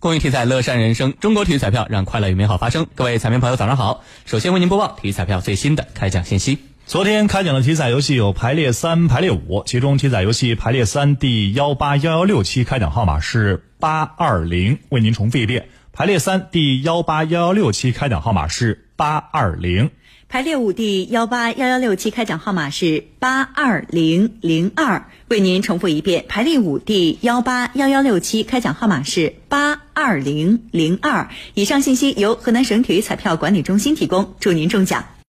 公益体彩乐善人生，中国体育彩票让快乐与美好发生。各位彩民朋友，早上好！首先为您播报体育彩票最新的开奖信息。昨天开奖的体彩游戏有排列三、排列五，其中体彩游戏排列三第幺八幺幺六期开奖号码是八二零，为您重复一遍。排列三第幺八幺幺六期开奖号码是八二零。排列五第幺八幺幺六期开奖号码是八二零零二，为您重复一遍。排列五第幺八幺幺六期开奖号码是八二零零二。以上信息由河南省体育彩票管理中心提供，祝您中奖。